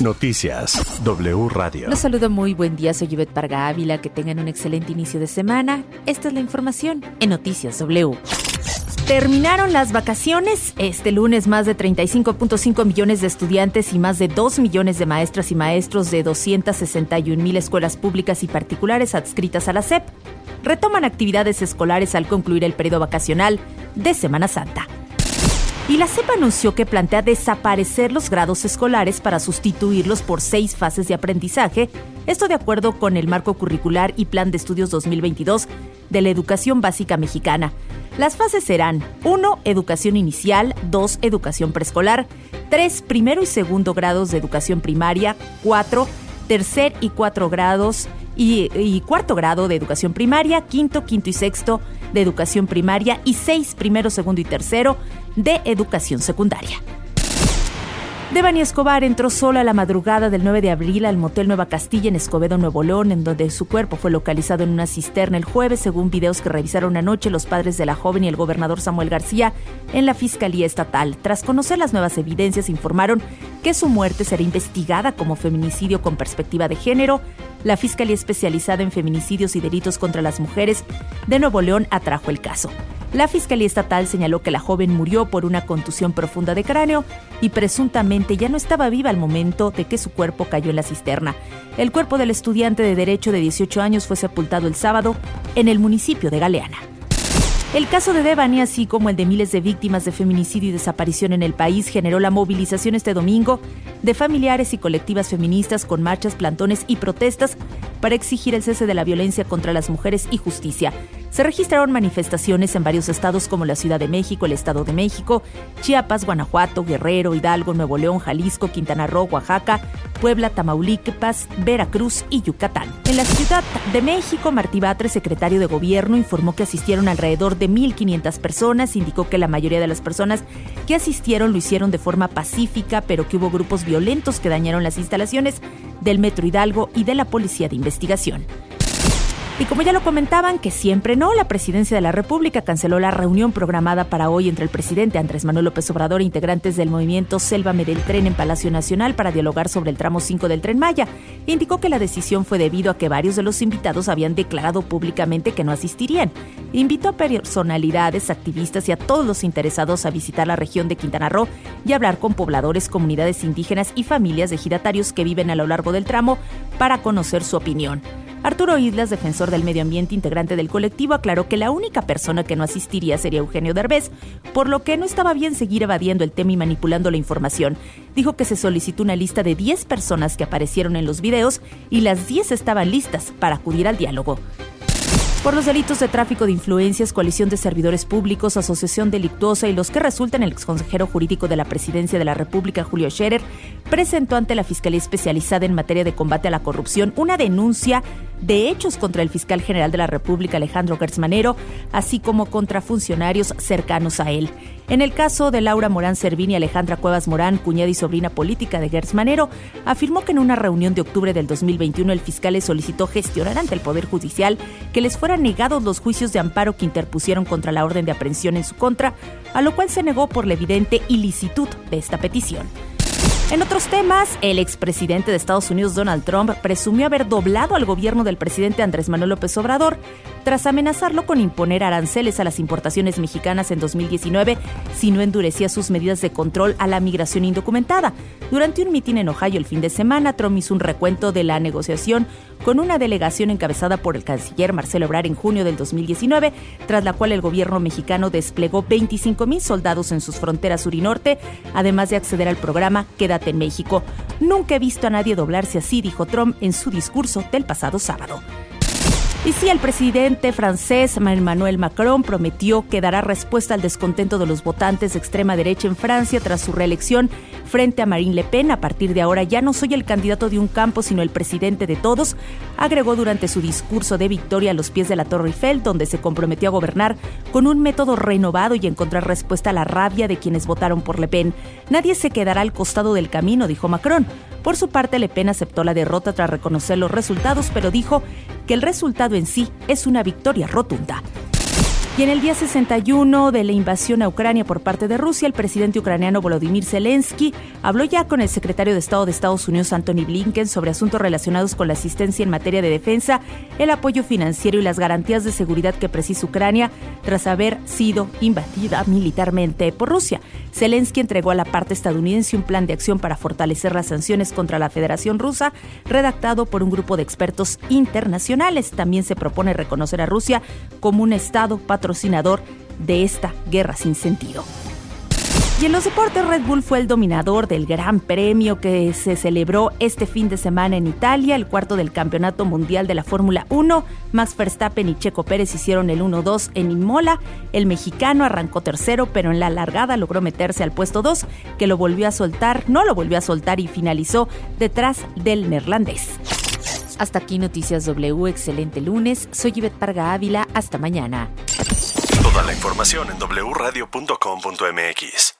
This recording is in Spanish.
Noticias W Radio. Los saludo muy buen día, soy Yvette Parga Ávila, que tengan un excelente inicio de semana. Esta es la información en Noticias W. Terminaron las vacaciones. Este lunes más de 35.5 millones de estudiantes y más de 2 millones de maestras y maestros de 261 mil escuelas públicas y particulares adscritas a la SEP retoman actividades escolares al concluir el periodo vacacional de Semana Santa. Y la CEP anunció que plantea desaparecer los grados escolares para sustituirlos por seis fases de aprendizaje, esto de acuerdo con el marco curricular y plan de estudios 2022 de la educación básica mexicana. Las fases serán 1. Educación inicial, 2. Educación preescolar, 3. Primero y segundo grados de educación primaria, 4. Tercer y cuatro grados y, cuarto grado de educación primaria, quinto, quinto y sexto de educación primaria y seis primero, segundo y tercero de educación secundaria. Devani Escobar entró sola a la madrugada del 9 de abril al motel Nueva Castilla en Escobedo, Nuevo León, en donde su cuerpo fue localizado en una cisterna el jueves, según videos que revisaron anoche los padres de la joven y el gobernador Samuel García en la Fiscalía Estatal. Tras conocer las nuevas evidencias, informaron que su muerte será investigada como feminicidio con perspectiva de género. La Fiscalía especializada en feminicidios y delitos contra las mujeres de Nuevo León atrajo el caso. La Fiscalía Estatal señaló que la joven murió por una contusión profunda de cráneo y presuntamente ya no estaba viva al momento de que su cuerpo cayó en la cisterna. El cuerpo del estudiante de Derecho de 18 años fue sepultado el sábado en el municipio de Galeana. El caso de Devani, así como el de miles de víctimas de feminicidio y desaparición en el país, generó la movilización este domingo de familiares y colectivas feministas con marchas, plantones y protestas para exigir el cese de la violencia contra las mujeres y justicia. Se registraron manifestaciones en varios estados como la Ciudad de México, el Estado de México, Chiapas, Guanajuato, Guerrero, Hidalgo, Nuevo León, Jalisco, Quintana Roo, Oaxaca, Puebla, Tamaulipas, Veracruz y Yucatán. En la Ciudad de México, Martí Batres, secretario de Gobierno, informó que asistieron alrededor de 1.500 personas. Indicó que la mayoría de las personas que asistieron lo hicieron de forma pacífica, pero que hubo grupos violentos que dañaron las instalaciones del Metro Hidalgo y de la Policía de Investigación. Y como ya lo comentaban, que siempre no, la presidencia de la República canceló la reunión programada para hoy entre el presidente Andrés Manuel López Obrador e integrantes del movimiento Sélvame del Tren en Palacio Nacional para dialogar sobre el tramo 5 del Tren Maya. Indicó que la decisión fue debido a que varios de los invitados habían declarado públicamente que no asistirían. Invitó a personalidades, activistas y a todos los interesados a visitar la región de Quintana Roo y hablar con pobladores, comunidades indígenas y familias de ejidatarios que viven a lo largo del tramo para conocer su opinión. Arturo Islas, defensor del medio ambiente integrante del colectivo, aclaró que la única persona que no asistiría sería Eugenio Derbez, por lo que no estaba bien seguir evadiendo el tema y manipulando la información. Dijo que se solicitó una lista de 10 personas que aparecieron en los videos y las 10 estaban listas para acudir al diálogo por los delitos de tráfico de influencias, coalición de servidores públicos, asociación delictuosa y los que resultan el exconsejero jurídico de la Presidencia de la República, Julio Scherer, presentó ante la Fiscalía Especializada en materia de combate a la corrupción una denuncia de hechos contra el fiscal general de la República, Alejandro Gertzmanero, así como contra funcionarios cercanos a él. En el caso de Laura Morán Servini y Alejandra Cuevas Morán, cuñada y sobrina política de Gertz Manero, afirmó que en una reunión de octubre del 2021 el fiscal les solicitó gestionar ante el Poder Judicial que les fueran negados los juicios de amparo que interpusieron contra la orden de aprehensión en su contra, a lo cual se negó por la evidente ilicitud de esta petición. En otros temas, el expresidente de Estados Unidos Donald Trump presumió haber doblado al gobierno del presidente Andrés Manuel López Obrador tras amenazarlo con imponer aranceles a las importaciones mexicanas en 2019 si no endurecía sus medidas de control a la migración indocumentada. Durante un mitin en Ohio el fin de semana, Trump hizo un recuento de la negociación con una delegación encabezada por el canciller Marcelo Ebrard en junio del 2019, tras la cual el gobierno mexicano desplegó 25 mil soldados en sus fronteras sur y norte, además de acceder al programa Quédate en México. Nunca he visto a nadie doblarse así, dijo Trump en su discurso del pasado sábado. Y sí, el presidente francés Emmanuel Macron prometió que dará respuesta al descontento de los votantes de extrema derecha en Francia tras su reelección frente a Marine Le Pen. A partir de ahora ya no soy el candidato de un campo, sino el presidente de todos, agregó durante su discurso de victoria a los pies de la Torre Eiffel, donde se comprometió a gobernar con un método renovado y encontrar respuesta a la rabia de quienes votaron por Le Pen. Nadie se quedará al costado del camino, dijo Macron. Por su parte, Le Pen aceptó la derrota tras reconocer los resultados, pero dijo que el resultado en sí es una victoria rotunda. Y en el día 61 de la invasión a Ucrania por parte de Rusia, el presidente ucraniano Volodymyr Zelensky habló ya con el secretario de Estado de Estados Unidos, Anthony Blinken, sobre asuntos relacionados con la asistencia en materia de defensa, el apoyo financiero y las garantías de seguridad que precisa Ucrania tras haber sido invadida militarmente por Rusia. Zelensky entregó a la parte estadounidense un plan de acción para fortalecer las sanciones contra la Federación Rusa, redactado por un grupo de expertos internacionales. También se propone reconocer a Rusia como un Estado patrocinador patrocinador de esta guerra sin sentido. Y en los deportes, Red Bull fue el dominador del Gran Premio que se celebró este fin de semana en Italia, el cuarto del Campeonato Mundial de la Fórmula 1. Max Verstappen y Checo Pérez hicieron el 1-2 en Imola. El mexicano arrancó tercero, pero en la largada logró meterse al puesto 2, que lo volvió a soltar, no lo volvió a soltar y finalizó detrás del neerlandés. Hasta aquí Noticias W, excelente lunes. Soy Ivette Parga Ávila, hasta mañana. Toda la información en wradio.com.mx.